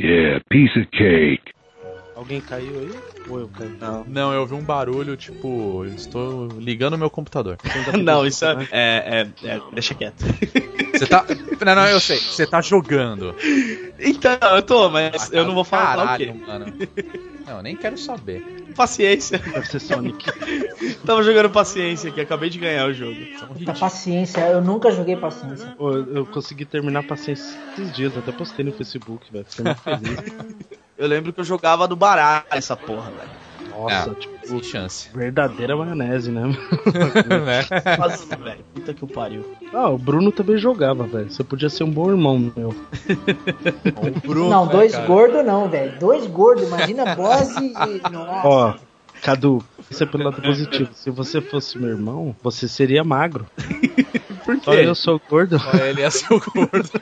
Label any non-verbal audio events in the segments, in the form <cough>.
Yeah, piece of cake. Alguém caiu aí? Ou eu caí? Não. Não, eu ouvi um barulho, tipo, estou ligando meu computador. <laughs> Não, isso é, é, é, é- Deixa quieto. Você tá. Não, não, eu sei. Você tá jogando. Então, eu tô, mas Ah, eu não vou falar o caralho, quê. mano. Não, eu nem quero saber. Paciência. Deve ser Sonic. <laughs> Tava jogando paciência aqui, acabei de ganhar o jogo. Puta paciência, eu nunca joguei paciência. Pô, eu consegui terminar paciência esses dias, até postei no Facebook, velho. Fiquei muito feliz. <laughs> Eu lembro que eu jogava no baralho essa porra, velho. Nossa, É. tipo, Sem chance. verdadeira maionese, né? <laughs> né? Nossa, velho. Puta que o pariu. Ah, o Bruno também jogava, velho. Você podia ser um bom irmão meu. <laughs> O Bruno, não, né, dois cara? gordos não, velho. Dois gordos, imagina boss e. <laughs> Nossa. Ó, Cadu, isso é pelo lado positivo. Se você fosse meu irmão, você seria magro. Por Só eu sou gordo. Só Ele é seu gordo. <laughs>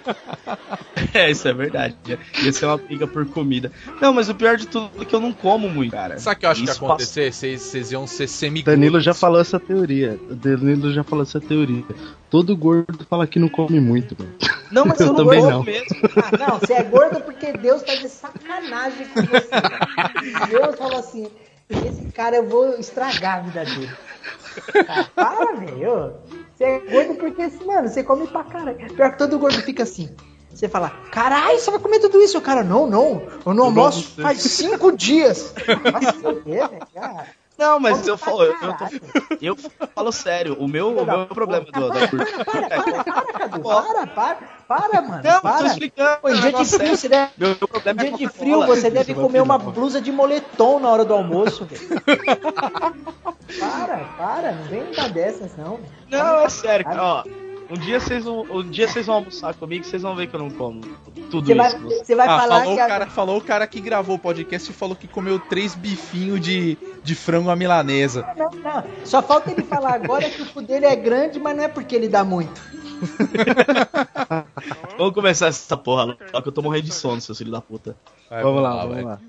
É, isso é verdade. Ia ser uma briga por comida. Não, mas o pior de tudo é que eu não como muito, cara. Sabe o que eu acho que ia Isso acontecer? Vocês, iam ser semi Danilo já falou essa teoria. O Danilo já falou essa teoria. Todo gordo fala que não come muito, velho. Não, mas <laughs> eu, Eu não também não. mesmo. Ah, não, você é gordo porque Deus tá de sacanagem com você. Deus falou assim: esse cara eu vou estragar a vida dele. Ah, para, velho. Você é gordo porque, mano, você come pra caralho. Pior que todo gordo fica assim. Você fala, caralho, você vai comer tudo isso? O cara, não, não. Eu não almoço faz cinco dias. <laughs> Vai se velho. cara. Não, mas eu falo, eu, tô- eu falo sério. O meu, o meu problema do, da Para, para, para, Cadu. Para, para, para, mano. Não, tô para. explicando. Pô, em dia de frio, sério. você deve, Meu, problema em é dia de frio, você deve comer uma blusa de moletom na hora do almoço, velho. <laughs> Para, para, não vem dar dessas, não. Não, é sério, cara. Ó, um dia vocês vão, um dia vocês vão almoçar comigo, vocês vão ver que eu não como tudo vai, isso. você vai Ah, falar falou, que o a- cara, falou o cara que gravou o podcast e falou que comeu três bifinhos de, de frango à milanesa. Não, não. Só falta ele falar agora que o cu dele é grande, mas não é porque ele dá muito. <laughs> Vamos começar essa porra, só que eu tô morrendo de sono, seu filho da puta. Vai, Vamos lá, vai. vamos lá.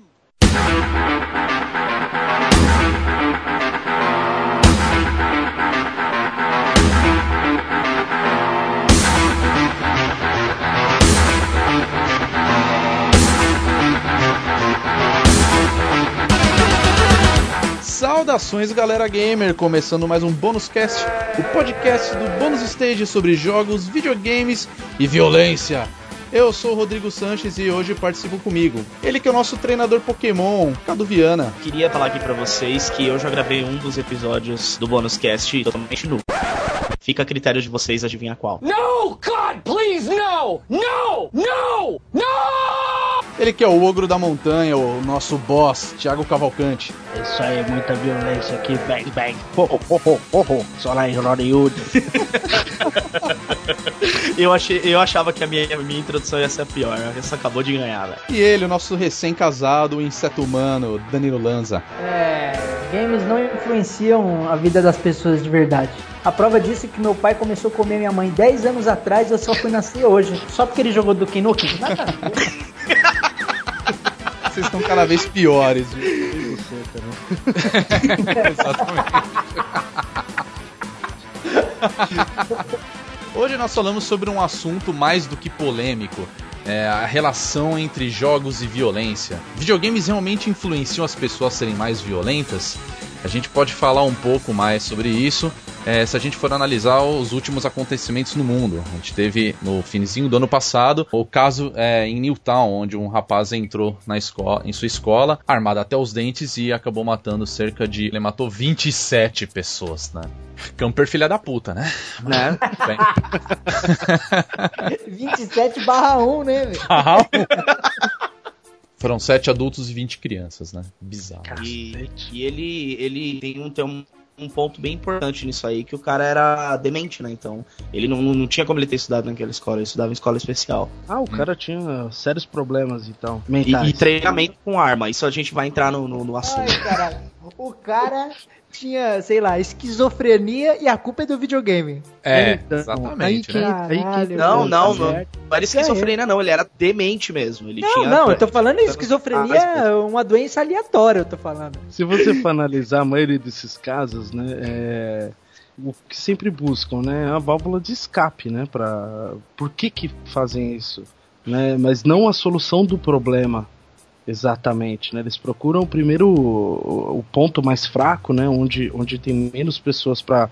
Saudações, galera gamer! Começando mais um Bônus Cast, o podcast do Bônus Stage sobre jogos, videogames e violência. Eu sou o Rodrigo Sanches e hoje participo comigo. Ele que é o nosso treinador Pokémon, Cadu Viana. Queria falar aqui pra vocês que eu já gravei um dos episódios do Bônus Cast totalmente nu. Fica a critério de vocês adivinhar qual. No! God, please, no! No! No! No! Ele que é o Ogro da Montanha, o nosso boss, Thiago Cavalcante. Isso aí é muita violência aqui, bang bang. Ho, ho, ho, ho, ho, ho. Só lá em Hollywood. <laughs> Eu, achei, eu achava que a minha, a minha introdução ia ser a pior, essa acabou de ganhar, velho. E ele, o nosso recém-casado, o inseto humano, Danilo Lanza. É, games não influenciam a vida das pessoas de verdade. A prova disso é que meu pai começou a comer minha mãe 10 anos atrás e eu só fui nascer hoje. Só porque ele jogou do Nukem. Nada a ver. <laughs> Vocês estão cada vez piores. Exatamente. Hoje nós falamos sobre um assunto mais do que polêmico. é, a relação entre jogos e violência. Videogames realmente influenciam as pessoas a serem mais violentas? A gente pode falar um pouco mais sobre isso é, se a gente for analisar os últimos acontecimentos no mundo. A gente teve no finzinho do ano passado o caso é, em Newtown, onde um rapaz entrou na escola, em sua escola, armado até os dentes e acabou matando cerca de. Ele matou 27 pessoas, né? Camper filha da puta, né? Né? Bem, <laughs> 27 barra 1, né, velho? Foram 7 adultos e 20 crianças, né? Bizarro. E, e ele, ele tem, um, tem um, um ponto bem importante nisso aí, que o cara era demente, né? Então, ele não, não tinha como ele ter estudado naquela escola, ele estudava em escola especial. Ah, o cara tinha sérios problemas então. E, Mentais. e treinamento com arma, isso a gente vai entrar no, no, no assunto. Ai. O cara tinha, sei lá, esquizofrenia e a culpa é do videogame. É, Então, aí exatamente, que- né? aí que- Caralho, Não, não, não. Não era esquizofrenia, não, ele era demente mesmo. Ele Não, tinha. não, eu tô falando esquizofrenia é uma doença aleatória, eu tô falando. Se você for analisar a maioria desses casos, né, é, o que sempre buscam, né, é a válvula de escape, né, para por que que fazem isso? né? Mas não a solução do problema exatamente, né? Eles procuram primeiro o, o ponto mais fraco, né? Onde, onde tem menos pessoas para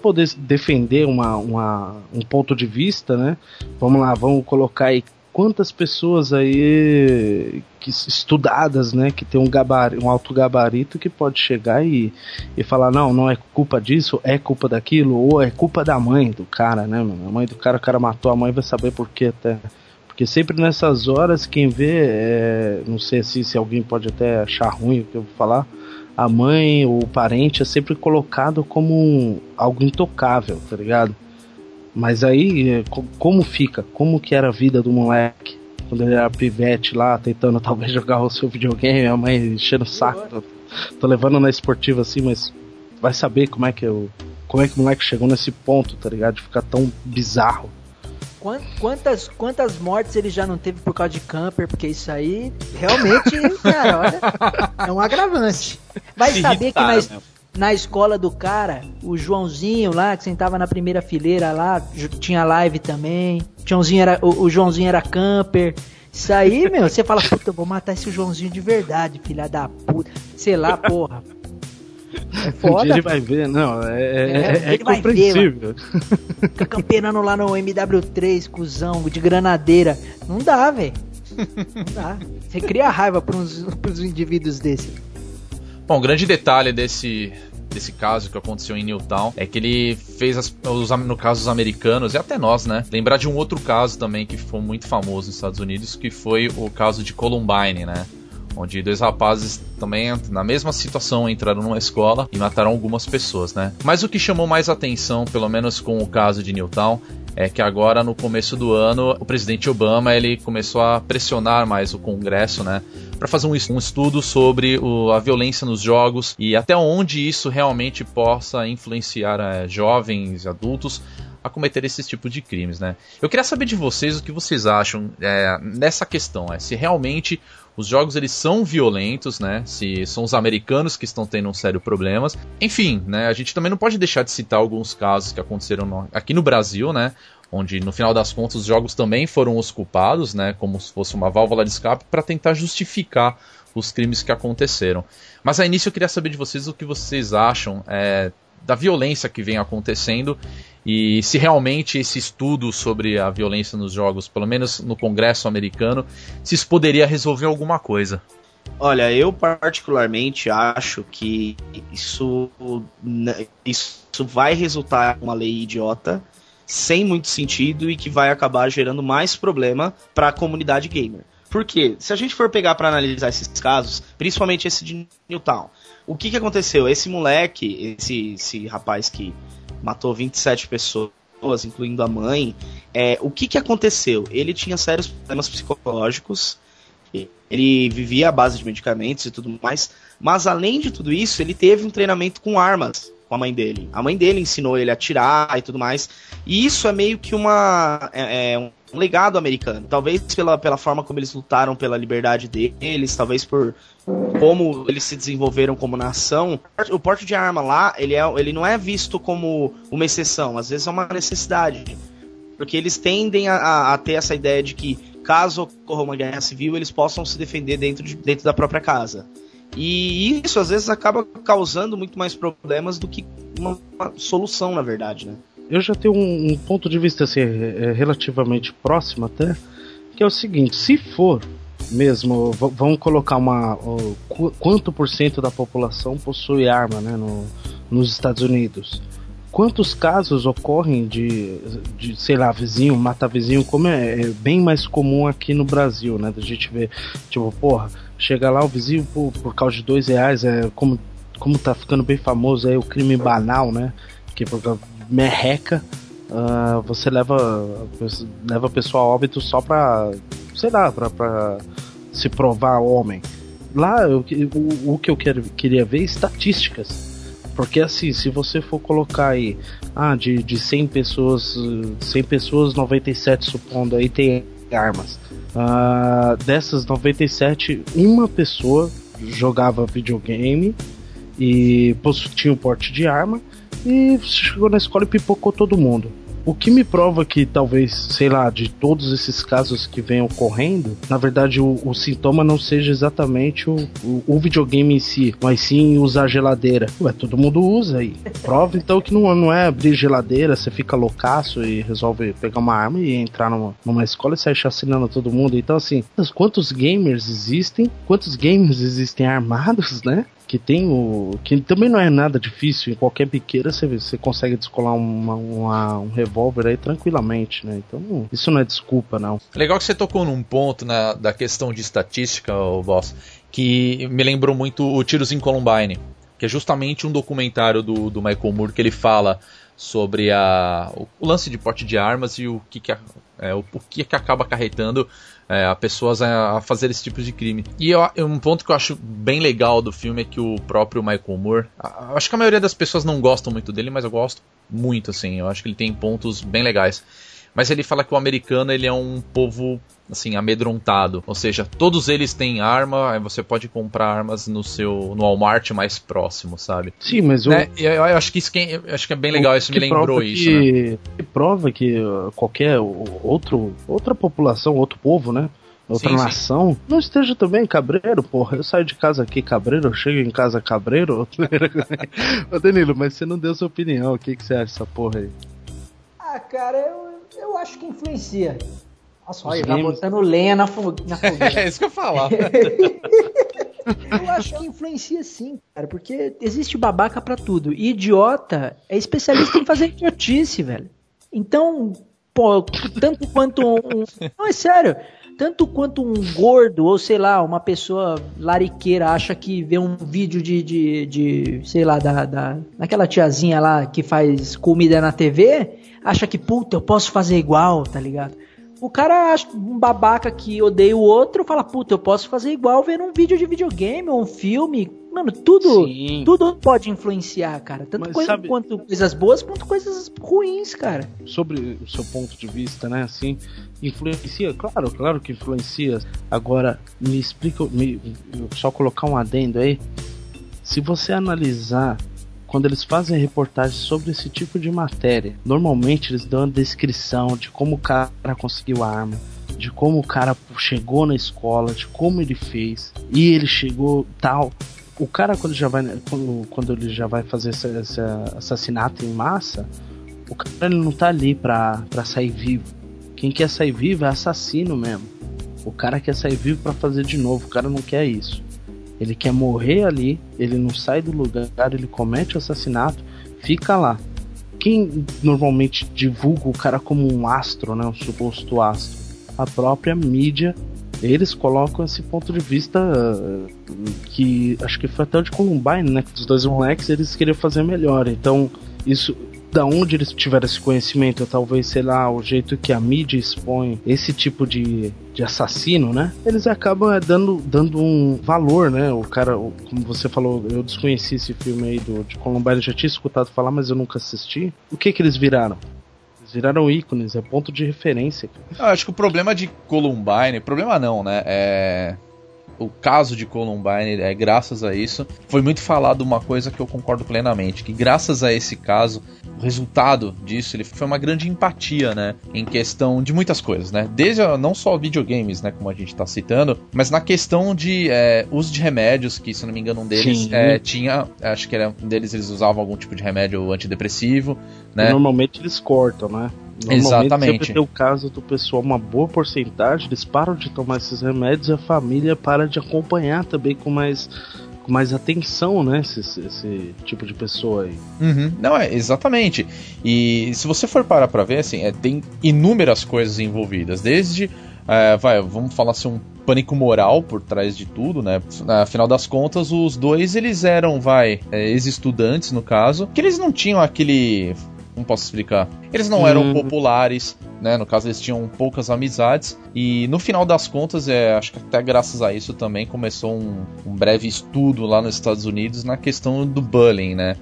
poder defender uma, uma, um ponto de vista, né? Vamos lá, vamos colocar aí quantas pessoas aí que, estudadas, né, que tem um, gabarito, um alto gabarito que pode chegar e, e falar, não, não é culpa disso, é culpa daquilo, ou é culpa da mãe do cara, né? A mãe do cara, o cara matou a mãe, vai saber por que até. Porque sempre nessas horas, quem vê, é, não sei se, se alguém pode até achar ruim o que eu vou falar, a mãe ou o parente é sempre colocado como um, algo intocável, tá ligado? Mas aí, é, como fica? Como que era a vida do moleque? Quando ele era pivete lá, tentando <laughs> talvez jogar o seu videogame, a mãe enchendo o saco. Tô, tô levando na esportiva assim, mas vai saber como é que eu. Como é que o moleque chegou nesse ponto, tá ligado? De ficar tão bizarro. Quantas, quantas mortes ele já não teve por causa de camper? Porque isso aí realmente, cara, olha, é um agravante. Vai saber que na, na escola do cara, o Joãozinho lá, que sentava na primeira fileira lá, tinha live também. O, Joãozinho era, o, o Joãozinho era camper. Isso aí, meu, você fala, puta, eu vou matar esse Joãozinho de verdade, filha da puta. Sei lá, porra. É foda. Um ele vai ver, não, é, é, é, é compreensível. Ver, Fica camperando lá no MW3, cuzão, de granadeira. Não dá, velho. Não dá. Você cria raiva pros, <laughs> pros indivíduos desses. Bom, o grande detalhe desse, desse caso que aconteceu em Newtown é que ele fez, as, os, no caso dos americanos, e até nós, né? Lembrar de um outro caso também que foi muito famoso nos Estados Unidos, que foi o caso de Columbine, né? Onde dois rapazes também na mesma situação entraram numa escola e mataram algumas pessoas, né? Mas o que chamou mais atenção, pelo menos com o caso de Newtown, é que agora no começo do ano o presidente Obama ele começou a pressionar mais o Congresso, né, para fazer um, estudo sobre o, a violência nos jogos e até onde isso realmente possa influenciar é, jovens, adultos a cometer esse tipo de crimes, né? Eu queria saber de vocês o que vocês acham é, nessa questão, é, se realmente os jogos eles são violentos, né? Se são os americanos que estão tendo um sério problemas. Enfim, né? A gente também não pode deixar de citar alguns casos que aconteceram no, aqui no Brasil, né? Onde no final das contas os jogos também foram os culpados, né? Como se fosse uma válvula de escape para tentar justificar os crimes que aconteceram. Mas a início eu queria saber de vocês o que vocês acham é, da violência que vem acontecendo e se realmente esse estudo sobre a violência nos jogos, pelo menos no Congresso americano, se isso poderia resolver alguma coisa. Olha, eu particularmente acho que isso, isso vai resultar em uma lei idiota, sem muito sentido e que vai acabar gerando mais problema para a comunidade gamer. Porque se a gente for pegar para analisar esses casos, principalmente esse de Newtown, o que, que aconteceu? Esse moleque, esse, esse rapaz que matou 27 pessoas, incluindo a mãe, é, o que, que aconteceu? Ele tinha sérios problemas psicológicos, ele vivia à base de medicamentos e tudo mais, mas além de tudo isso, ele teve um treinamento com armas com a mãe dele. A mãe dele ensinou ele a atirar e tudo mais. E isso é meio que uma. É, é um legado americano. Talvez pela, pela forma como eles lutaram pela liberdade deles, talvez por como eles se desenvolveram como nação. O porte de arma lá, ele, é, ele não é visto como uma exceção, às vezes é uma necessidade. Porque eles tendem a, a ter essa ideia de que, caso ocorra uma guerra civil, eles possam se defender dentro, de, dentro da própria casa. E isso às vezes acaba causando muito mais problemas do que uma, uma solução, na verdade, né? Eu já tenho um, um ponto de vista assim, é, é relativamente próximo até, que é o seguinte, se for mesmo, vamos colocar uma. quanto por cento da população possui arma né, no, nos Estados Unidos? Quantos casos ocorrem de, de sei lá, vizinho, mata vizinho, como é, é, bem mais comum aqui no Brasil, né? Da gente ver, tipo, porra, chega lá o vizinho por, por causa de dois reais, é como, como tá ficando bem famoso aí o crime banal, né? Que por, merreca, uh, você leva, leva a pessoa a óbito só pra, sei lá, pra, pra se provar homem. Lá, eu, o, o que eu quero, queria ver é estatísticas. Porque assim, se você for colocar aí, ah, de, de 100 pessoas, 100 pessoas, 97 supondo aí tem armas. Uh, dessas 97, uma pessoa jogava videogame e tinha um porte de arma e chegou na escola e pipocou todo mundo. O que me prova que talvez, sei lá, de todos esses casos que vem ocorrendo, na verdade o, o sintoma não seja exatamente o, o, o, videogame em si, mas sim usar geladeira. Ué, todo mundo usa aí. Prova então que não, não é abrir geladeira, você fica loucaço e resolve pegar uma arma e entrar numa, numa escola e sair chacinando todo mundo. Então, assim, quantos gamers existem? Quantos gamers existem armados, né? Que tem o. que também não é nada difícil, em qualquer biqueira você, você consegue descolar uma, uma, um revólver aí tranquilamente, né? Então isso não é desculpa, não. Legal que você tocou num ponto na, da questão de estatística, o boss, que me lembrou muito o Tiros em Columbine, que é justamente um documentário do, do Michael Moore que ele fala sobre a, o, lance de porte de armas e o que, que, a, é, o, o que, que acaba acarretando é, a pessoas a, a, fazer esse tipo de crime. E eu, um ponto que eu acho bem legal do filme é que o próprio Michael Moore, a, acho que a maioria das pessoas não gostam muito dele, mas eu gosto muito, assim. Eu acho que ele tem pontos bem legais. Mas ele fala que o americano ele é um povo assim amedrontado, ou seja, todos eles têm arma, você pode comprar armas no seu no Walmart mais próximo, sabe? Sim, mas né? eu, eu, acho que isso que, acho que é bem legal, isso me lembrou isso, que, né? que prova que uh, qualquer outro outra população, outro povo, né? outra sim, nação, sim. não esteja também cabreiro, porra. Eu saio de casa aqui cabreiro, eu chego em casa cabreiro. <laughs> Ô Danilo, mas você não deu sua opinião, o que, que você acha dessa porra aí? Ah, cara, eu, eu acho que influencia. Nossa, olha, tá botando lenha na, fo na <laughs> fogueira. é isso que eu falar. <laughs> eu acho que influencia sim, cara, porque existe babaca para tudo. E idiota é especialista em fazer idiotice, velho. Então, pô, tanto quanto um. Não, é sério. Tanto quanto um gordo, ou sei lá, uma pessoa lariqueira acha que vê um vídeo de, de, de sei lá, da, da, daquela tiazinha lá que faz comida na TV, acha que, puta, eu posso fazer igual, tá ligado? O cara, um babaca que odeia o outro, fala, puta, eu posso fazer igual vendo um vídeo de videogame ou um filme. Mano, tudo, tudo pode influenciar, cara. Tanto coisa, sabe... quanto coisas boas quanto coisas ruins, cara. Sobre o seu ponto de vista, né, assim, influencia, claro, claro que influencia. Agora, me explica, me, só colocar um adendo aí. Se você analisar quando eles fazem reportagens sobre esse tipo de matéria, normalmente eles dão a descrição de como o cara conseguiu a arma, de como o cara chegou na escola, de como ele fez, e ele chegou tal. O cara quando já vai quando, quando ele já vai fazer esse, esse assassinato em massa, o cara ele não tá ali pra, pra sair vivo. Quem quer sair vivo é assassino mesmo. O cara quer sair vivo para fazer de novo, o cara não quer isso. Ele quer morrer ali, ele não sai do lugar, ele comete o assassinato, fica lá. Quem normalmente divulga o cara como um astro, né, um suposto astro? A própria mídia. Eles colocam esse ponto de vista que acho que foi até o de Columbine, né? Dos dois moleques eles queriam fazer melhor. Então, isso da onde eles tiveram esse conhecimento, talvez, sei lá, o jeito que a mídia expõe esse tipo de, de assassino, né? Eles acabam é, dando, dando um valor, né? O cara, como você falou, eu desconheci esse filme aí do, de Columbine, já tinha escutado falar, mas eu nunca assisti. O que que eles viraram? Viraram ícones, é ponto de referência. Eu acho que o problema de Columbine, problema não, né? É o caso de Columbine, é graças a isso, foi muito falado uma coisa que eu concordo plenamente, que graças a esse caso, o resultado disso ele foi uma grande empatia, né, em questão de muitas coisas, né, desde não só videogames, né, como a gente está citando, mas na questão de é, uso de remédios, que se não me engano um deles é, tinha, acho que era um deles eles usavam algum tipo de remédio antidepressivo, né. Normalmente eles cortam, né? Exatamente. sempre tem o caso do pessoal, uma boa porcentagem, eles param de tomar esses remédios e a família para de acompanhar também com mais com mais atenção, né? Esse, esse tipo de pessoa aí. Uhum. Não, é, exatamente. E se você for parar pra ver, assim, é, tem inúmeras coisas envolvidas. Desde. É, vai, vamos falar assim, um pânico moral por trás de tudo, né? Afinal das contas, os dois eles eram, vai, é, ex-estudantes no caso, que eles não tinham aquele como posso explicar? Eles não eram hum. populares, né? No caso, eles tinham poucas amizades. E no final das contas, é, acho que até graças a isso também começou um, um breve estudo lá nos Estados Unidos na questão do bullying, né?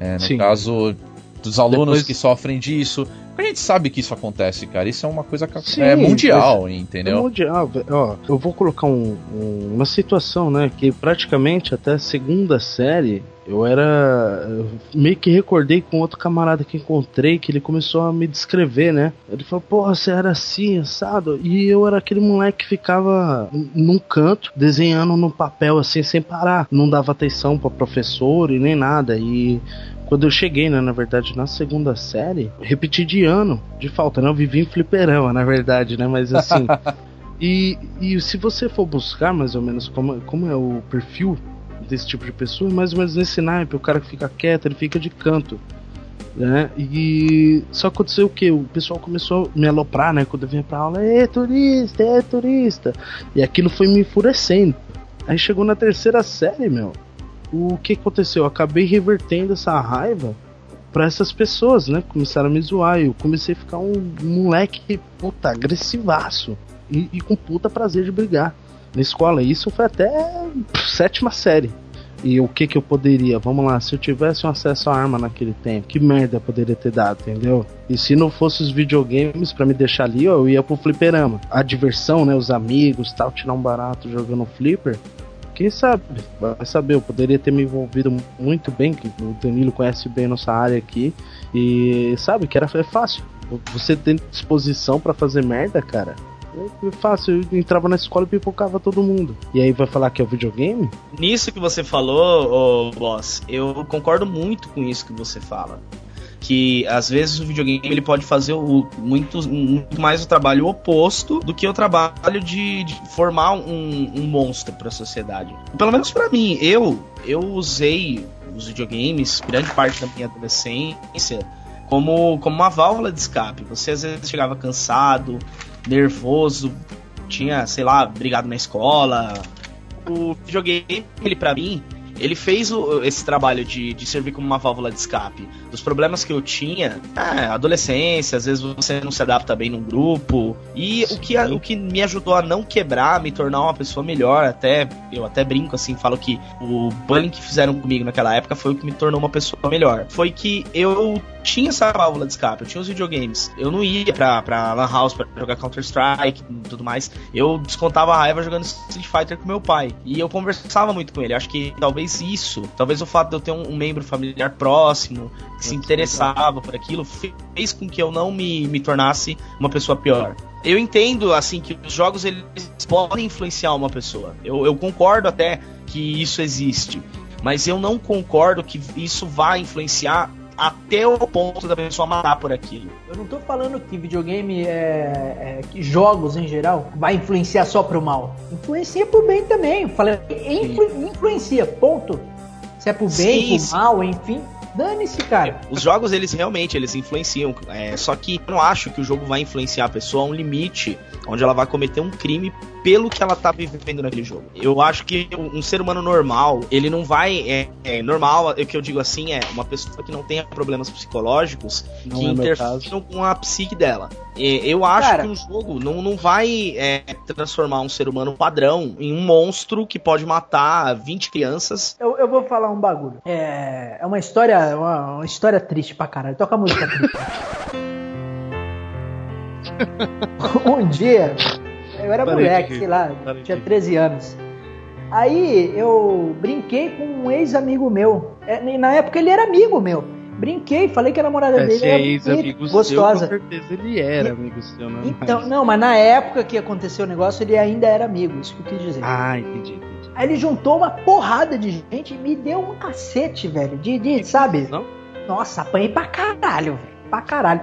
É, no Sim. caso dos alunos Depois... que sofrem disso. A gente sabe que isso acontece, cara. Isso é uma coisa que Sim, é mundial, entendeu? É mundial. Ó, eu vou colocar um, um, uma situação, né? Que praticamente até a segunda série Eu era. eu meio que recordei com outro camarada que encontrei que ele começou a me descrever, né? Ele falou, porra, você era assim, assado. E eu era aquele moleque que ficava num canto, desenhando no papel assim, sem parar. Não dava atenção pra professor e nem nada. E quando eu cheguei, né, na verdade, na segunda série, repeti de ano de falta, né? Eu vivi em fliperama, na verdade, né? Mas assim. <laughs> e, e se você for buscar mais ou menos como, como é o perfil desse tipo de pessoa, mais ou menos nesse naipe, o cara que fica quieto, ele fica de canto. Né? E só aconteceu o que? O pessoal começou a me aloprar, né? Quando eu vinha pra aula, é turista, é turista. E aquilo foi me enfurecendo. Aí chegou na terceira série, meu. O que aconteceu? Eu acabei revertendo essa raiva pra essas pessoas, né? Começaram a me zoar. Eu comecei a ficar um moleque, puta, agressivaço. E, e com puta prazer de brigar na escola. Isso foi até sétima série. E o que que eu poderia? Vamos lá, se eu tivesse um acesso à arma naquele tempo, que merda eu poderia ter dado, entendeu? E se não fosse os videogames pra me deixar ali, ó, eu ia pro fliperama. A diversão, né, os amigos, tal, tirar um barato jogando flipper. Quem sabe? Vai saber, eu poderia ter me envolvido muito bem, que o Danilo conhece bem nossa área aqui. E sabe que era é fácil. Você tem disposição pra fazer merda, cara. É fácil, eu entrava na escola e pipocava todo mundo. E aí vai falar que é o videogame? Nisso que você falou, boss, eu concordo muito com isso que você fala. Que às vezes o videogame ele pode fazer o, muito, muito mais o trabalho oposto do que o trabalho de, de formar um, um monstro para a sociedade. Pelo menos para mim, eu eu usei os videogames grande parte da minha adolescência como, como uma válvula de escape. Você às vezes chegava cansado, nervoso, tinha, sei lá, brigado na escola. O videogame, ele para mim, ele fez o, esse trabalho de, de servir como uma válvula de escape dos problemas que eu tinha, é, adolescência, às vezes você não se adapta bem num grupo, e o que, o que me ajudou a não quebrar, me tornar uma pessoa melhor, até eu até brinco assim, falo que o bullying que fizeram comigo naquela época foi o que me tornou uma pessoa melhor. Foi que eu tinha essa válvula de escape, eu tinha os videogames. Eu não ia pra, pra Lan House pra jogar Counter-Strike e tudo mais. Eu descontava a raiva jogando Street Fighter com meu pai. E eu conversava muito com ele. Acho que talvez isso, talvez o fato de eu ter um, um membro familiar próximo, que se interessava por aquilo, fez com que eu não me, me tornasse uma pessoa pior. Eu entendo, assim, que os jogos eles podem influenciar uma pessoa. Eu, eu concordo até que isso existe. Mas eu não concordo que isso vá influenciar até o ponto da pessoa matar por aquilo. Eu não tô falando que videogame é, é que jogos em geral vai influenciar só pro mal. Influencia pro bem também. Eu falei, influ, influencia, ponto. Se é pro bem, Sim, pro sim. mal, enfim. Dane-se, cara. Os jogos, eles realmente, eles influenciam. É, só que eu não acho que o jogo vai influenciar a pessoa a um limite onde ela vai cometer um crime pelo que ela tá vivendo naquele jogo. Eu acho que um ser humano normal, ele não vai. É, é normal, o que eu digo assim é uma pessoa que não tenha problemas psicológicos Não que é com a psique dela. E eu acho Cara. que um jogo não, não vai é, transformar um ser humano padrão em um monstro que pode matar 20 crianças. Eu, eu vou falar um bagulho. É, é uma história, uma, uma história triste pra caralho. Toca a música triste. <laughs> um dia, eu era Parei moleque, sei lá, parei tinha de- 13 anos. Aí eu brinquei com um ex-amigo meu. É, e na época ele era amigo meu. Brinquei, falei que a namorada dele Esse era ex-amigo bonita, seu, gostosa. com certeza ele era amigo seu, né? Então, Mas- não, mas na época que aconteceu o negócio, ele ainda era amigo, isso que eu quis dizer. Ah, entendi, entendi. Aí ele juntou uma porrada de gente e me deu um cacete, velho. De, de sabe? Não? Nossa, apanhei pra caralho, velho. Pra caralho.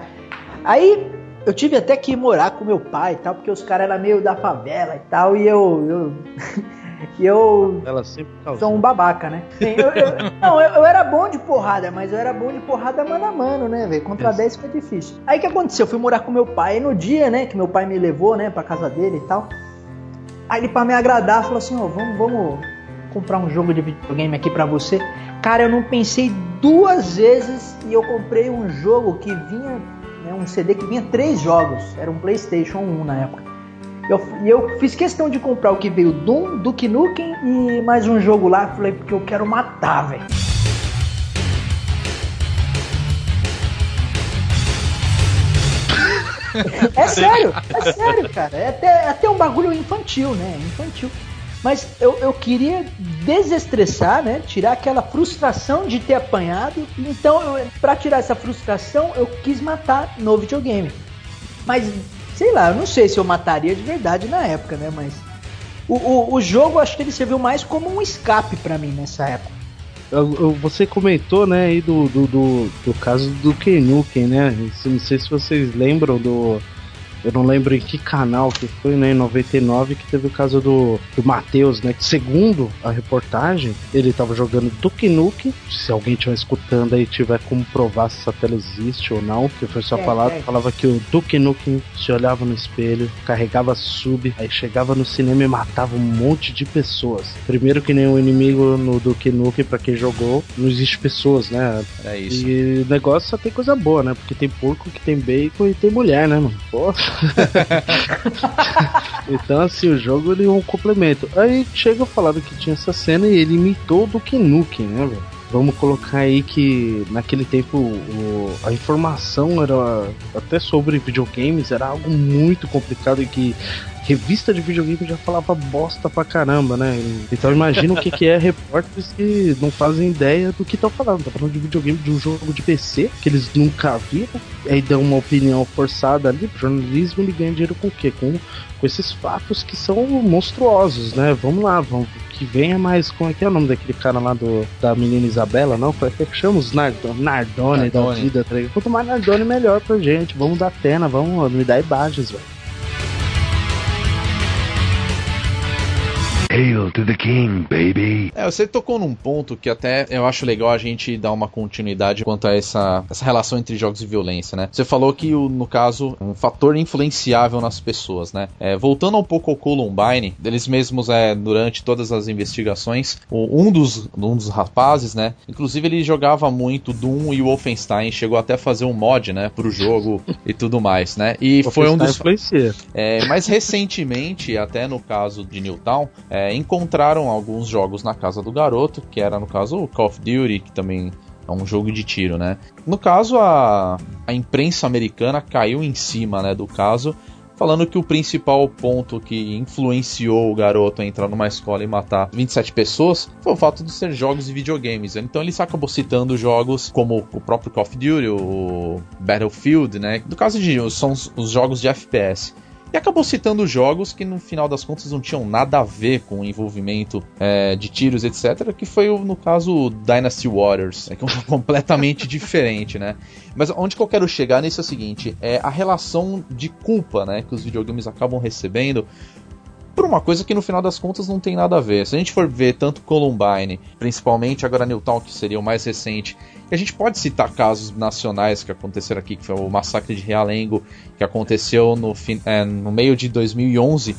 Aí eu tive até que ir morar com meu pai e tal, porque os caras eram meio da favela e tal, e eu. eu <laughs> e eu Ela sempre causou. sou um babaca, né? Sim, eu- eu- <laughs> não, eu, eu era bom de porrada, mas eu era bom de porrada mano a mano, né, velho? Contra Isso. 10 foi difícil. Aí o que aconteceu? Eu fui morar com meu pai. Aí no dia, né, que meu pai me levou, né, pra casa dele e tal. Aí ele, pra me agradar, falou assim: Ó, vamos, vamos comprar um jogo de videogame aqui pra você. Cara, eu não pensei duas vezes e eu comprei um jogo que vinha, né, um CD que vinha três jogos. Era um PlayStation 1 na época. Eu- E eu, fiz questão de comprar o que veio Doom, Duke Nukem e mais um jogo lá. Falei, porque eu quero matar, velho. <laughs> É sério, é sério, cara. É até, é até um bagulho infantil, né? Infantil. Mas eu, eu queria desestressar, né? Tirar aquela frustração de ter apanhado. Então, pra tirar essa frustração, eu quis matar no videogame. Mas, sei lá, eu não sei se eu mataria de verdade na época, né? Mas o, o, o jogo, acho que ele serviu mais como um escape pra mim nessa época. Você comentou, né, aí do, do, do, do caso do Kenuken, né? Não sei se vocês lembram do. Eu não lembro em que canal que foi, né? Em 99 que teve o caso do, do Matheus, né? Que segundo a reportagem, ele tava jogando Duke Nukem. Se alguém estiver escutando aí tiver como provar se essa tela existe ou não, que foi só É, falado, é. falava que o Duke Nukem se olhava no espelho, carregava sub, aí chegava no cinema e matava um monte de pessoas. Primeiro que nenhum inimigo no Duke Nukem, pra quem jogou, não existe pessoas, né? É isso. E o negócio só tem coisa boa, né? Porque tem porco que tem bacon e tem mulher, né, mano? Pô. <laughs> então, assim, o jogo ele é um complemento. Aí chega falando que tinha essa cena e ele imitou o Duke Nukem, né, velho? Vamos colocar aí que naquele tempo o- a informação era até sobre videogames era algo muito complicado e que revista de videogame já falava bosta pra caramba, né? Então imagina o que, que é repórteres que não fazem ideia do que estão falando. Tá falando de videogame de um jogo de PC que eles nunca viram, aí dão uma opinião forçada ali pro jornalismo ele ganha dinheiro com o quê? Com, com esses fatos que são monstruosos, né? Vamos lá, vamos. Que venha mais. Como é que é o nome daquele cara lá do, da menina Isabela? Não? Como é que chama os Nardone, Nardone, da Nardone. vida, tá? Quanto mais Nardone, melhor pra gente. Vamos dar tena, vamos me dar imagens, velho. Hail to the king, baby. É, você tocou num ponto que até eu acho legal a gente dar uma continuidade quanto a essa, essa relação entre jogos e violência, né? Você falou que, o, no caso, um fator influenciável nas pessoas, né? É, voltando um pouco ao Columbine, eles mesmos, é, durante todas as investigações, o- um, dos, um dos rapazes, né? Inclusive ele jogava muito Doom e Wolfenstein, chegou até a fazer um mod, né? Pro jogo <laughs> e tudo mais, né? E foi um dos... É, mais recentemente, até no caso de Newtown, é, encontraram alguns jogos na casa do garoto, que era no caso o Call of Duty, que também é um jogo de tiro, né? No caso, a, a imprensa americana caiu em cima né, do caso, falando que o principal ponto que influenciou o garoto a entrar numa escola e matar 27 pessoas foi o fato de ser jogos de videogames. Então ele acabou citando jogos como o próprio Call of Duty, o Battlefield, né? No caso de são os jogos de FPS. E acabou citando jogos que no final das contas não tinham nada a ver com o envolvimento é, de tiros, etc. Que foi, no caso, Dynasty Warriors, né, que é um <laughs> completamente diferente, né? Mas onde que eu quero chegar nisso é o seguinte: é a relação de culpa né, que os videogames acabam recebendo por uma coisa que no final das contas não tem nada a ver. Se a gente for ver tanto Columbine, principalmente agora Newtown, que seria o mais recente, a gente pode citar casos nacionais que aconteceram aqui, que foi o massacre de Realengo, que aconteceu no, é, no meio de 2011,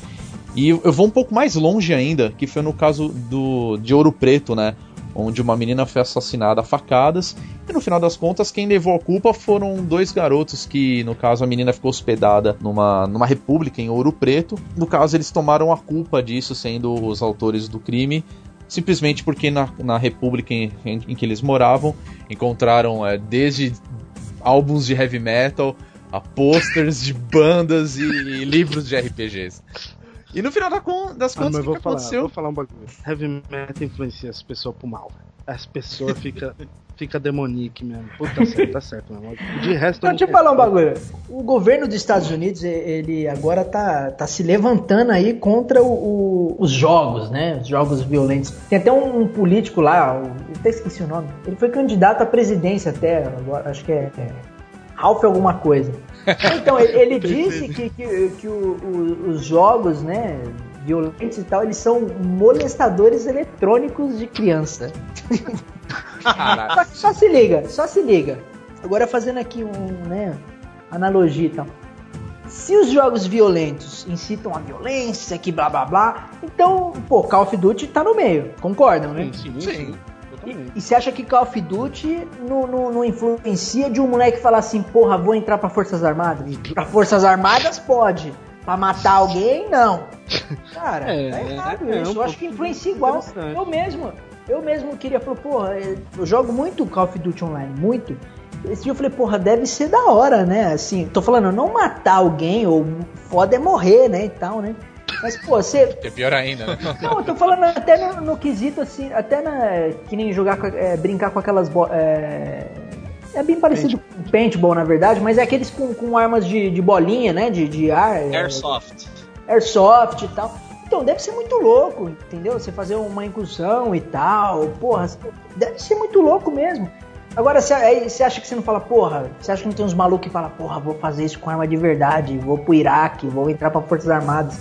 e eu vou um pouco mais longe ainda, que foi no caso do, de Ouro Preto, né? Onde uma menina foi assassinada a facadas, e no final das contas, quem levou a culpa foram dois garotos que, no caso, a menina ficou hospedada numa, numa república em Ouro Preto. No caso, eles tomaram a culpa disso, sendo os autores do crime, simplesmente porque na, na república em, em- em que eles moravam, encontraram é, desde álbuns de heavy metal a posters de bandas e, livros de RPGs. E no final da con- das Ah, contas, mas o eu que, vou que falar, aconteceu? vou falar um bagulho. Heavy metal influencia as pessoas pro mal. As pessoas fica <laughs> fica demonique mesmo. Puta, tá certo, tá certo, mesmo. De resto, eu Então, não deixa eu falar um bagulho. O governo dos Estados Unidos, ele agora tá, tá se levantando aí contra o- o- os jogos, né? Os jogos violentos. Tem até um político lá, o- eu até esqueci o nome. Ele foi candidato à presidência até, agora, acho que é, é Ralph alguma coisa. Então, ele, ele disse que, que, que o- o- os jogos, né, violentos e tal, eles são molestadores eletrônicos de criança. Caralho. Só, só se liga, só se liga. Agora fazendo aqui um, né, analogia e tal. Se os jogos violentos incitam a violência, que blá blá blá, então, pô, Call of Duty tá no meio, concordam, né? Sim, sim, Sim. Sim. Totalmente. E você acha que Call of Duty não, não, não influencia de um moleque falar assim, porra, vou entrar pra Forças Armadas? Pra Forças Armadas pode. Pra matar alguém, não. <laughs> Cara, É, tá errado é, é isso. um eu acho que influencia igual. Eu mesmo, eu mesmo queria falar, porra, eu jogo muito Call of Duty Online, muito. Esse dia eu falei, porra, deve ser da hora, né? Assim, tô falando, não matar alguém, ou foda é morrer, né? E tal, né? Mas, pô, você. É pior ainda, né? <laughs> Não, eu tô falando até no, no quesito, assim, até na. Que nem jogar com, é, brincar com aquelas. bo- É, é bem parecido com paintball, na verdade, mas é aqueles com, com armas de, de bolinha, né? De, de ar. é, Airsoft. airsoft e tal. Então, deve ser muito louco, entendeu? Você fazer uma incursão e tal, porra, deve ser muito louco mesmo. Agora, você acha que você não fala, porra, você acha que não tem uns malucos que falam, porra, vou fazer isso com arma de verdade, vou pro Iraque, vou entrar pra Forças Armadas.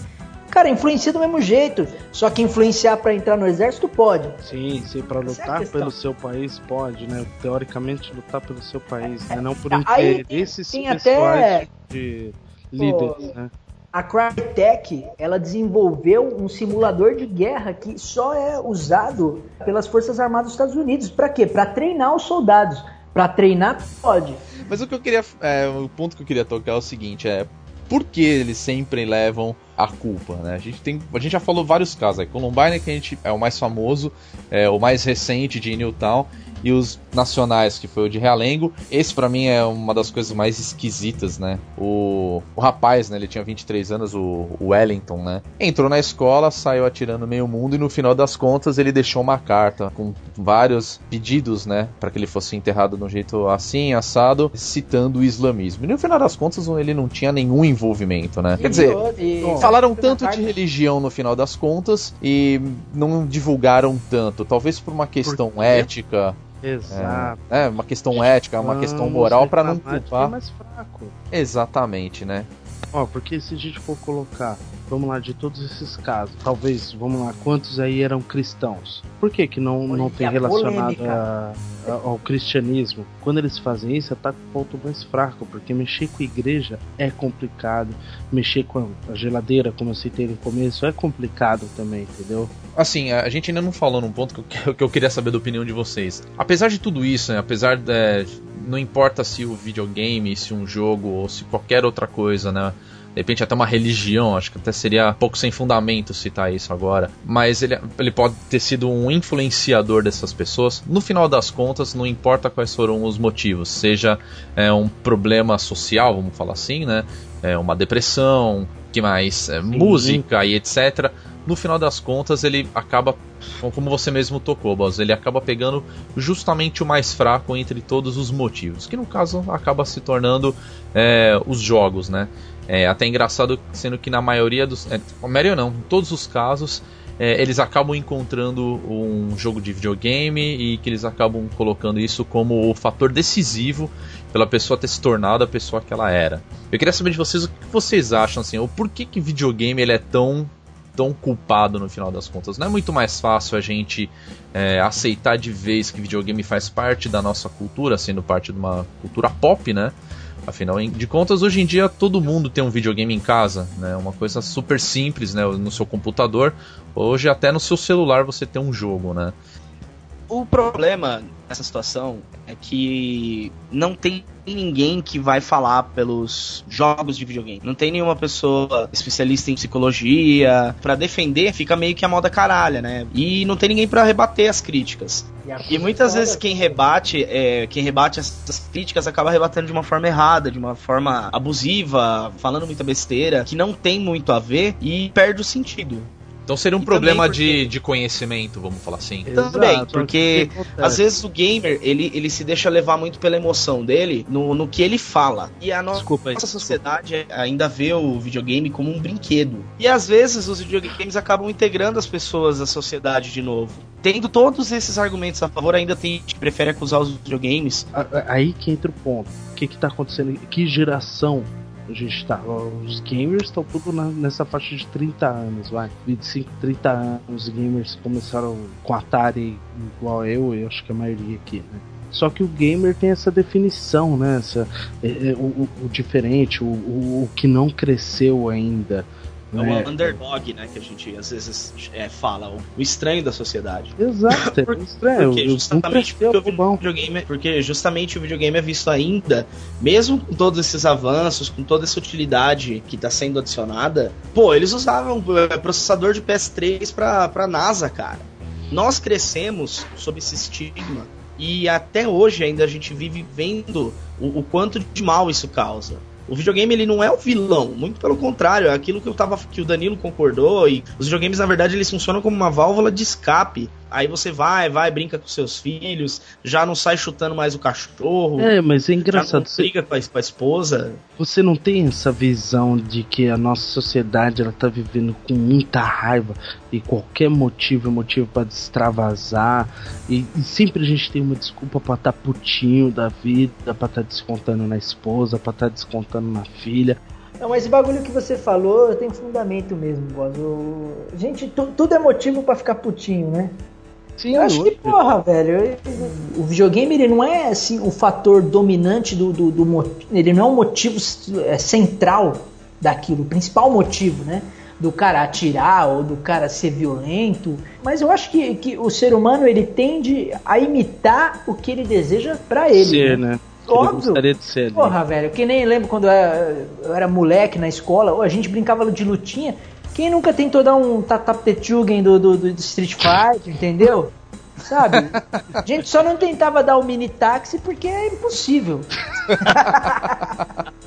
Cara, influencia do mesmo jeito, só que influenciar pra entrar no exército pode. Sim, sim, pra Essa é lutar questão. pelo seu país pode, né? Teoricamente lutar pelo seu país, né? Não por Aí interesses tem pessoais até- de líderes, né? A Crytek, ela desenvolveu um simulador de guerra que só é usado pelas Forças Armadas dos Estados Unidos. Pra quê? Pra treinar os soldados. Pra treinar, pode. Mas o que eu queria. é, o ponto que eu queria tocar é o seguinte: é. Por que eles sempre levam a culpa, né? A gente, tem, a gente já falou vários casos aí. Columbine, que a gente é o mais famoso, é o mais recente de Newtown, e os nacionais, que foi o de Realengo. Esse pra mim é uma das coisas mais esquisitas, né? O, o rapaz, né? Ele tinha 23 anos, o, o Wellington, né? Entrou na escola, saiu atirando meio mundo e no final das contas ele deixou uma carta com vários pedidos, né? Pra que ele fosse enterrado de um jeito assim, assado, citando o islamismo. E no final das contas ele não tinha nenhum envolvimento, né? Quer dizer, E- Falaram tanto de religião no final das contas e não divulgaram tanto. Talvez por uma questão quê? ética, Exato. é, uma questão ética, uma questão moral pra não culpar. é mais fraco. Exatamente, né? Ó, porque se a gente for colocar, vamos lá, de todos esses casos, talvez, vamos lá, quantos aí eram cristãos? Por que que não, não tem relacionado a- a- ao cristianismo? Quando eles fazem isso, ataca o ponto mais fraco, porque mexer com a igreja é complicado, mexer com a geladeira, como eu citei no começo, é complicado também, entendeu? Assim, a gente ainda não falou num ponto que eu, <laughs> que eu queria saber da opinião de vocês. Apesar de tudo isso, né, apesar de. Não importa se o videogame, se um jogo ou se qualquer outra coisa, né? De repente até uma religião, acho que até seria pouco sem fundamento citar isso agora. Mas ele, ele pode ter sido um influenciador dessas pessoas. No final das contas, não importa quais foram os motivos. Seja é, um problema social, vamos falar assim, né? É, uma depressão, que mais? É, música e etc no final das contas ele acaba, como você mesmo tocou, Boss, ele acaba pegando justamente o mais fraco entre todos os motivos, que no caso acaba se tornando é, os jogos, né? É até engraçado, sendo que na maioria dos. É, maioria não, em todos os casos. é, eles acabam encontrando um jogo de videogame e que eles acabam colocando isso como o fator decisivo pela pessoa ter se tornado a pessoa que ela era. Eu queria saber de vocês o que vocês acham, assim, o porquê que videogame ele é tão tão culpado no final das contas. Não é muito mais fácil a gente é, aceitar de vez que videogame faz parte da nossa cultura, sendo parte de uma cultura pop, né? Afinal de contas, hoje em dia todo mundo tem um videogame em casa, né? Uma coisa super simples, né? No seu computador. Hoje até no seu celular você tem um jogo, né? O problema nessa situação é que não tem ninguém que vai falar pelos jogos de videogame. Não tem nenhuma pessoa especialista em psicologia pra defender, fica meio que a moda caralha, né? E não tem ninguém pra rebater as críticas. E muitas vezes quem rebate, é, quem rebate essas críticas acaba rebatendo de uma forma errada, de uma forma abusiva, falando muita besteira, que não tem muito a ver e perde o sentido. Então seria um E problema também porque- de, de conhecimento, vamos falar assim. Também, Exato, porque o que acontece? Às vezes o gamer, ele, ele se deixa levar muito pela emoção dele no, no que ele fala. E a no- Desculpa aí, nossa desculpa. sociedade ainda vê o videogame como um brinquedo. E às vezes os videogames acabam integrando as pessoas à sociedade de novo. Tendo todos esses argumentos a favor, ainda tem gente que prefere acusar os videogames. Aí que entra o ponto. O que que tá acontecendo? Que geração a gente tá? Os gamers estão tudo na- nessa faixa de 30 anos, vai. 25, 30 anos. Os gamers começaram com Atari igual eu, eu acho que a maioria aqui, né? Só que o gamer tem essa definição, né? Essa, é, é, o, o- diferente, o, o, o que não cresceu ainda. É o underdog, né? Que a gente às vezes é, fala, o, o estranho da sociedade. Exato, é Por- estranho. Porque justamente porque o bom. videogame, porque justamente o videogame é visto ainda, mesmo com todos esses avanços, com toda essa utilidade que está sendo adicionada, pô, eles usavam é, processador de PS3 pra, pra NASA, cara. Nós crescemos sob esse estigma e até hoje ainda a gente vive vendo o, o quanto de mal isso causa. O videogame ele não é o vilão, muito pelo contrário, é aquilo que eu tava que o Danilo concordou e os videogames na verdade eles funcionam como uma válvula de escape. Aí você vai, vai, brinca com seus filhos, já não sai chutando mais o cachorro. É, mas é já engraçado. não Você, briga com a, com a esposa. você não tem essa visão de que a nossa sociedade ela tá vivendo com muita raiva e qualquer motivo é motivo pra extravasar e, e sempre a gente tem uma desculpa pra estar putinho da vida, pra estar descontando na esposa, pra estar descontando na filha. Não, mas esse bagulho que você falou tem fundamento mesmo. O... Gente, tu- tudo é motivo pra ficar putinho, né? Sim, Eu acho que, porra, velho, o videogame ele não é assim o fator dominante do, do, do ele não é um motivo é, central daquilo, o principal motivo, né? Do cara atirar ou do cara ser violento. Mas eu acho que, que o ser humano ele tende a imitar o que ele deseja pra ele. ser, né? né? Óbvio. gostaria de ser ali. Porra, velho, que nem lembro quando eu era, eu era moleque na escola, a gente brincava de lutinha. Quem nunca tentou dar um tatapechugen do, do, do Street Fighter, entendeu? Sabe? A <laughs> gente só não tentava dar o mini táxi porque é impossível. <laughs>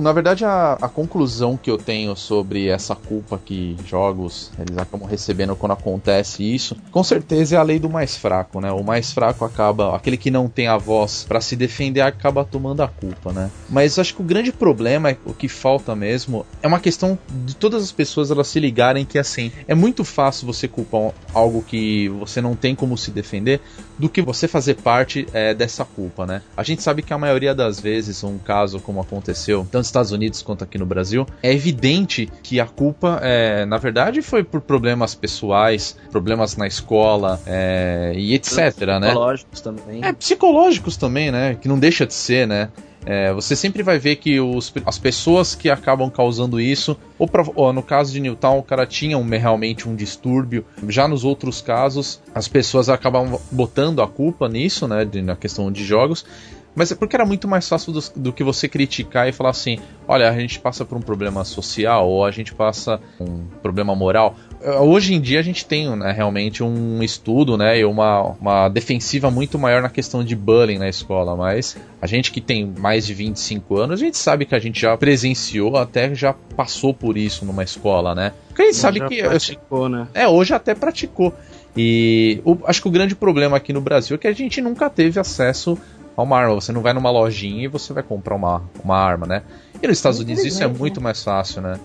Na verdade, a, a conclusão que eu tenho sobre essa culpa que jogos eles acabam recebendo quando acontece isso, com certeza é a lei do mais fraco, né? O mais fraco acaba, aquele que não tem a voz pra se defender acaba tomando a culpa, né? Mas acho que o grande problema, é o que falta mesmo, é uma questão de todas as pessoas elas se ligarem que assim, é muito fácil você culpar algo que você não tem como se defender do que você fazer parte é, dessa culpa, né? A gente sabe que a maioria das vezes, um caso como aconteceu, nos Estados Unidos quanto aqui no Brasil, é evidente que a culpa, é, na verdade, foi por problemas pessoais, problemas na escola é, e etc, né? Psicológicos também. É, psicológicos também, né? Que não deixa de ser, né? É, você sempre vai ver que os- as pessoas que acabam causando isso, ou, pra- ou no caso de Newtown, o cara tinha um- realmente um distúrbio. Já nos outros casos, as pessoas acabam botando a culpa nisso, né? de- na questão de jogos. Mas é porque era muito mais fácil do, do que você criticar e falar assim: olha, a gente passa por um problema social ou a gente passa um problema moral. Eh, Hoje em dia a gente tem né, realmente um estudo né, e uma, uma defensiva muito maior na questão de bullying na escola, mas a gente que tem mais de 25 anos, a gente sabe que a gente já presenciou, até já passou por isso numa escola, né? Porque a gente sabe que. praticou, né? É, hoje até praticou. E o- acho que o grande problema aqui no Brasil é que a gente nunca teve acesso uma arma. Você não vai numa lojinha e você vai comprar uma, uma arma, né? E nos Estados Unidos isso é Infelizmente, muito mais fácil, né?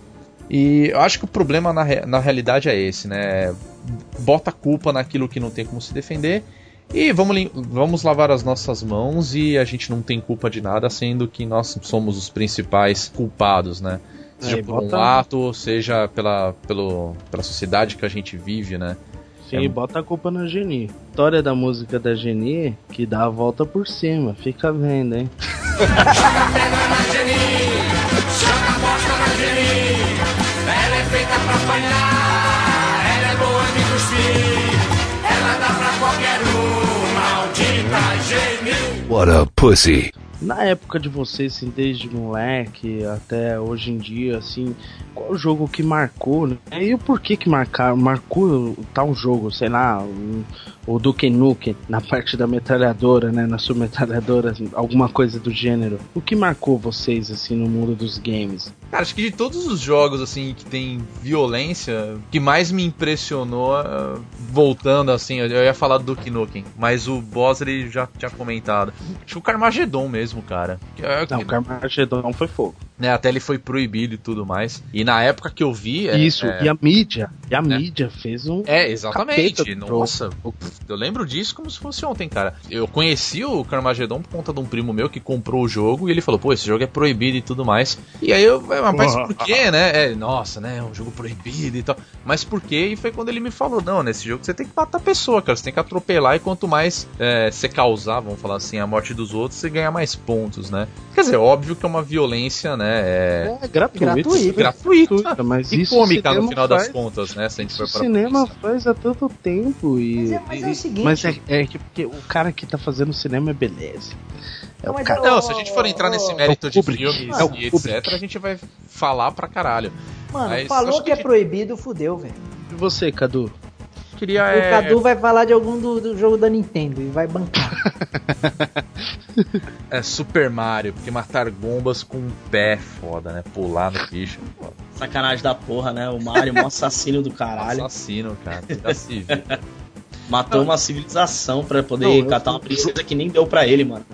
E eu acho que o problema na, na realidade é esse, né? Bota a culpa naquilo que não tem como se defender. E vamos, vamos lavar as nossas mãos e a gente não tem culpa de nada, sendo que nós somos os principais culpados, né? Seja É, por um bota- ato, seja pela, pelo, pela sociedade que a gente vive, né? Sim, É. bota a culpa na Geni. História da música da Geni que dá a volta por cima. Fica vendo, hein? Ela é feita pra apanhar, ela é boa de cuspir. Ela dá pra qualquer um, maldita gênio. What a pussy. Na época de vocês, assim, desde moleque até hoje em dia, assim, qual o jogo que marcou, né? E o porquê que marcar, marcou tal jogo, sei lá, o Duke Nukem na parte da metralhadora, né? Na sua metralhadora, alguma coisa do gênero. O que marcou vocês, assim, no mundo dos games? Cara, acho que de todos os jogos assim que tem violência, o que mais me impressionou, ah, voltando assim, eu ia falar do Duke Nukem, mas o boss ele já tinha comentado. Acho que o Carmageddon mesmo, cara. É- Não, o Carmageddon foi fogo. né, até ele foi proibido e tudo mais. E na época que eu vi. é- Isso, é, e a mídia, e a mídia fez um... É, exatamente. Nossa, eu lembro disso como se fosse ontem, cara. Eu conheci o Carmageddon por conta de um primo meu que comprou o jogo e ele falou, pô, esse jogo é proibido e tudo mais. E aí eu, "É, mas por quê, né? É, nossa, né? É um jogo proibido e tal. Mas por quê? E foi quando ele me falou, não, nesse jogo você tem que matar a pessoa, cara. Você tem que atropelar e quanto mais é, você causar, vamos falar assim, a morte dos outros, você ganha mais pontos, né? Quer dizer, óbvio que é uma violência, né? É, É gratuito. Gratuito. gratuita. mas E isso cômica no cinema final das faz- contas, né? Se a gente for o pra cinema pensar. faz há tanto tempo e. Mas é- mas é o seguinte- mas é, é que porque o cara que tá fazendo cinema é beleza. É Não, o cara. é Não, se a gente for entrar nesse mérito é de Kubrick. filmes É o e Kubrick. etc, a gente vai falar pra caralho. Mano, Mas falou acho que é que- proibido, fudeu, velho. E você, Cadu? queria. O é, Cadu vai falar de algum do, do jogo da Nintendo e vai bancar. <laughs> é Super Mario, porque matar bombas com um pé é foda, né? Pular no bicho. é foda. Sacanagem da porra, né? O Mario, um assassino do caralho. Assassino, cara. <laughs> Matou uma civilização pra poder Não, eu- catar uma princesa que nem deu pra ele, mano.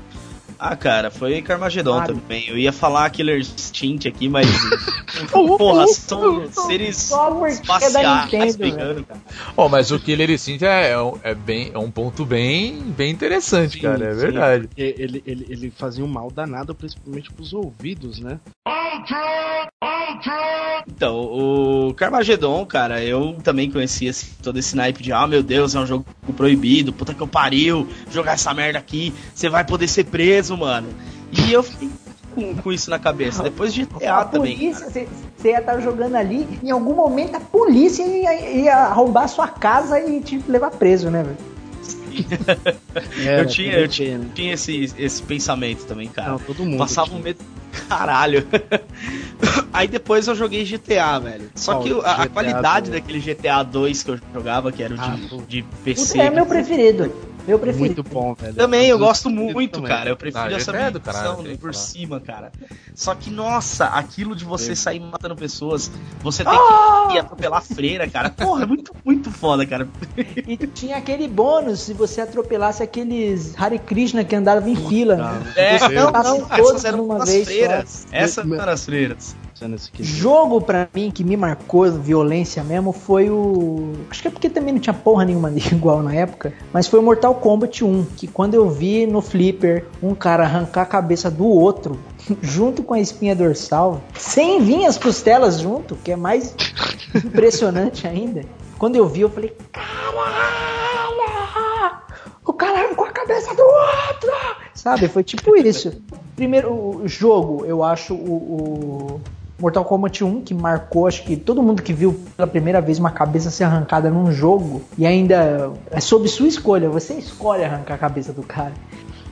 Ah, cara, foi Carmageddon Mario. também. Eu ia falar Killer Instinct aqui, mas. <laughs> Porra, são seres Só é espaciais brigando, cara. Oh, mas o Killer Instinct é, é, um- é bem, é um ponto bem, bem interessante, Sim, cara. É sim. verdade. Ele, ele, ele, fazia um mal danado, principalmente pros ouvidos, né? Então, o Carmageddon, cara, eu também conhecia esse- todo esse naipe de, ah, meu Deus, é um jogo proibido, puta que eu pariu, jogar essa merda aqui, você vai poder ser preso, mano. E eu fiquei com, com isso na cabeça. Depois de a GTA também. você ia estar jogando ali, em algum momento a polícia ia, ia roubar a sua casa e te levar preso, né, velho? <laughs> Era, eu tinha, eu tinha, né? tinha esse, esse pensamento também, cara. Não, todo mundo. Passava tinha. um medo. Caralho. <laughs> Aí depois eu joguei GTA, velho. Só que a, a qualidade do- daquele GTA 2 que eu jogava, que era o Ah, de, pô. de PC. Puta, é meu preferido. Meu preferido. Muito bom, velho. Também, eu Todos gosto os muito, também. cara. Eu prefiro Ah, essa é por falar. cima, cara. Só que, nossa, aquilo de você sair matando pessoas, você tem Ah! que ir atropelar freira, cara. Porra, é muito, muito foda, cara. E tinha aquele bônus se você atropelasse aqueles Hare Krishna que andavam em fila. É, não, não, todos essas eram numa as vez freiras. Essas eram as freiras. Esse quesito. Jogo pra mim que me marcou violência mesmo foi o. Acho que é porque também não tinha porra nenhuma <laughs> igual na época. Mas foi o Mortal Kombat 1. Que quando eu vi no Flipper um cara arrancar a cabeça do outro <laughs> junto com a espinha dorsal, sem vir as costelas junto, que é mais <laughs> impressionante ainda. Quando eu vi, eu falei: caralho! O cara arrancou a cabeça do outro! Sabe? Foi tipo isso. Primeiro, o jogo, eu acho o, o Mortal Kombat 1, que marcou, acho que todo mundo que viu pela primeira vez uma cabeça ser arrancada num jogo, e ainda é sob sua escolha, você escolhe arrancar a cabeça do cara.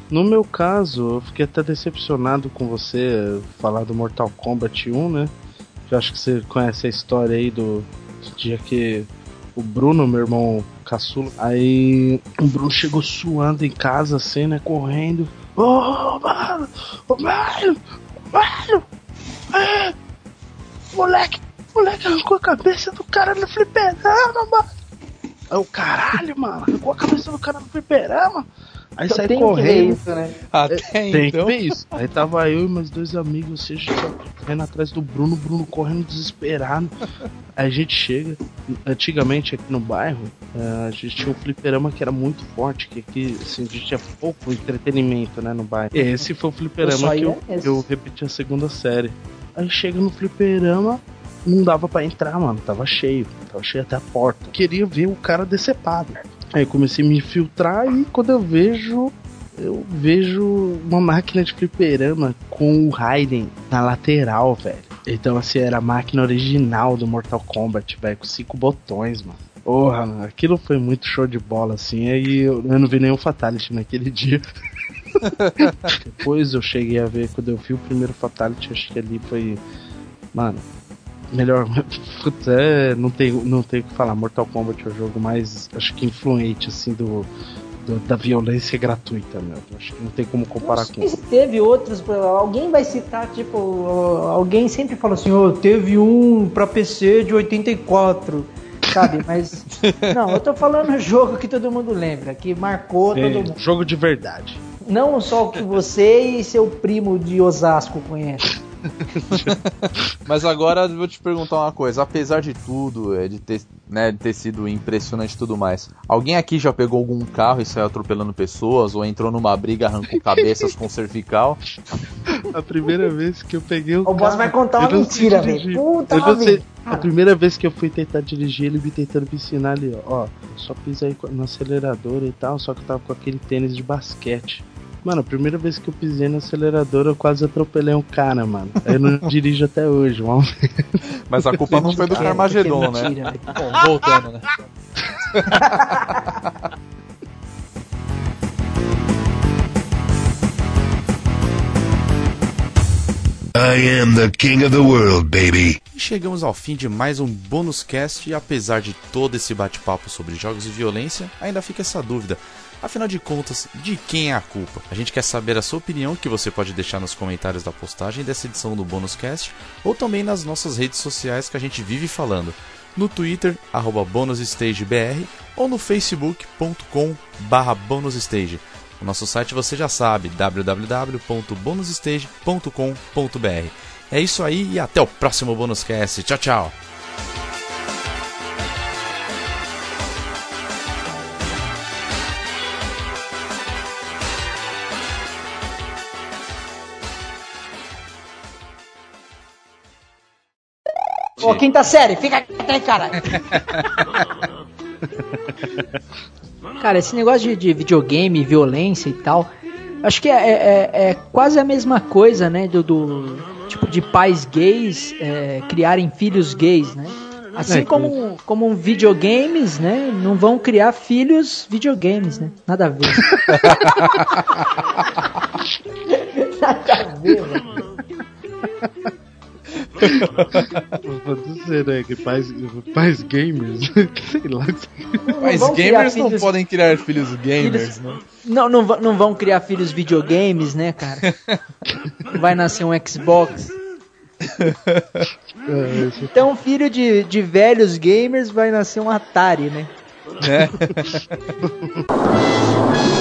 No meu caso, eu fiquei até decepcionado com você falar do Mortal Kombat 1, né? Eu acho que você conhece a história aí do dia que o Bruno, meu irmão caçula, aí o Bruno chegou suando em casa, assim, né? Correndo. Ô, mano! Ô, mano! Mano! É, moleque! Moleque arrancou a cabeça do cara no fliperama, mano! Aí o caralho, mano! Arrancou a cabeça do cara no fliperama! Aí sai ver correndo. isso, né? Até Tem então. que ver isso. Aí tava eu e meus dois amigos, ou seja, só correndo atrás do Bruno, o Bruno correndo desesperado. Aí a gente chega. Antigamente aqui no bairro, eh, a gente tinha um fliperama que era muito forte, que aqui assim, a gente tinha pouco entretenimento né, no bairro. E esse foi o Eu fliperama só que eu, eu repeti a segunda série. Aí chega no fliperama, não dava pra entrar, mano. Tava cheio. Tava cheio até a porta. Queria ver o cara decepado. Aí comecei a me infiltrar e quando eu vejo. Eu vejo uma máquina de fliperama com o Raiden na lateral, velho. Então, assim, era a máquina original do Mortal Kombat, velho, com cinco botões, mano. Porra, mano, aquilo foi muito show de bola, assim. Aí eu, eu não vi nenhum Fatality naquele dia. <laughs> Depois eu cheguei a ver, quando eu vi o primeiro Fatality, acho que ali foi. Mano, melhor. <laughs> É, não tem, não tem o que falar. Mortal Kombat é o jogo mais, acho que influente, assim, do, do- da violência gratuita, meu. Acho que não tem como comparar com. se teve outros, alguém vai citar, tipo, alguém sempre fala assim, ô, teve um pra PC de 84, sabe? <laughs> Mas, não, eu tô falando jogo que todo mundo lembra, que marcou todo mundo. jogo de verdade. Não só o que você e seu primo de Osasco conhecem. <laughs> Mas agora eu vou te perguntar uma coisa. Apesar de tudo, é, de, ter, né, de ter sido impressionante e tudo mais, alguém aqui já pegou algum carro e saiu atropelando pessoas? Ou entrou numa briga, arrancou <laughs> cabeças com cervical? A primeira vez que eu peguei o O boss carro, vai contar uma mentira, velho. Puta Eu não sei- vida. A primeira vez que eu fui tentar dirigir, ele me tentando me ensinar ali, ó. ó, Só pisei no acelerador e tal, só que eu tava com aquele tênis de basquete. Mano, a primeira vez que eu pisei no acelerador, eu quase atropelei um cara, mano. Eu não <laughs> dirijo até hoje, mano. Mas a culpa não foi do <laughs> é- é né? mentira, velho. Bom, voltando, né? I am the king of the world, baby. E chegamos ao fim de mais um bônus cast e apesar de todo esse bate-papo sobre jogos e violência, ainda fica essa dúvida. Afinal de contas, de quem é a culpa? A gente quer saber a sua opinião, que você pode deixar nos comentários da postagem dessa edição do Bônus Cast, ou também nas nossas redes sociais que a gente vive falando. No Twitter, arroba BonusStageBR, ou no facebook.com barra bonusstage. O nosso site você já sabe, www.bonusstage.com.br. É isso aí e até o próximo Bônus Cast. Tchau, tchau! Ô, quinta série, fica quieto aí, cara. <laughs> cara, esse negócio de, de videogame, violência e tal, acho que é, é- é- é quase a mesma coisa, né? Do, do tipo de pais gays é, criarem filhos gays, né? Assim É, como, como videogames, né? Não vão criar filhos videogames, né? Nada a ver. <laughs> Nada a ver, velho. Pode ser, né? Que pais, pais gamers. <laughs> Sei lá. Criar gamers não filhos- podem criar filhos gamers, Filhos- né? Não, não, não vão criar filhos videogames, né, cara? Vai nascer um Xbox. <laughs> É, Então, filho de, de velhos gamers vai nascer um Atari, né? né? <laughs>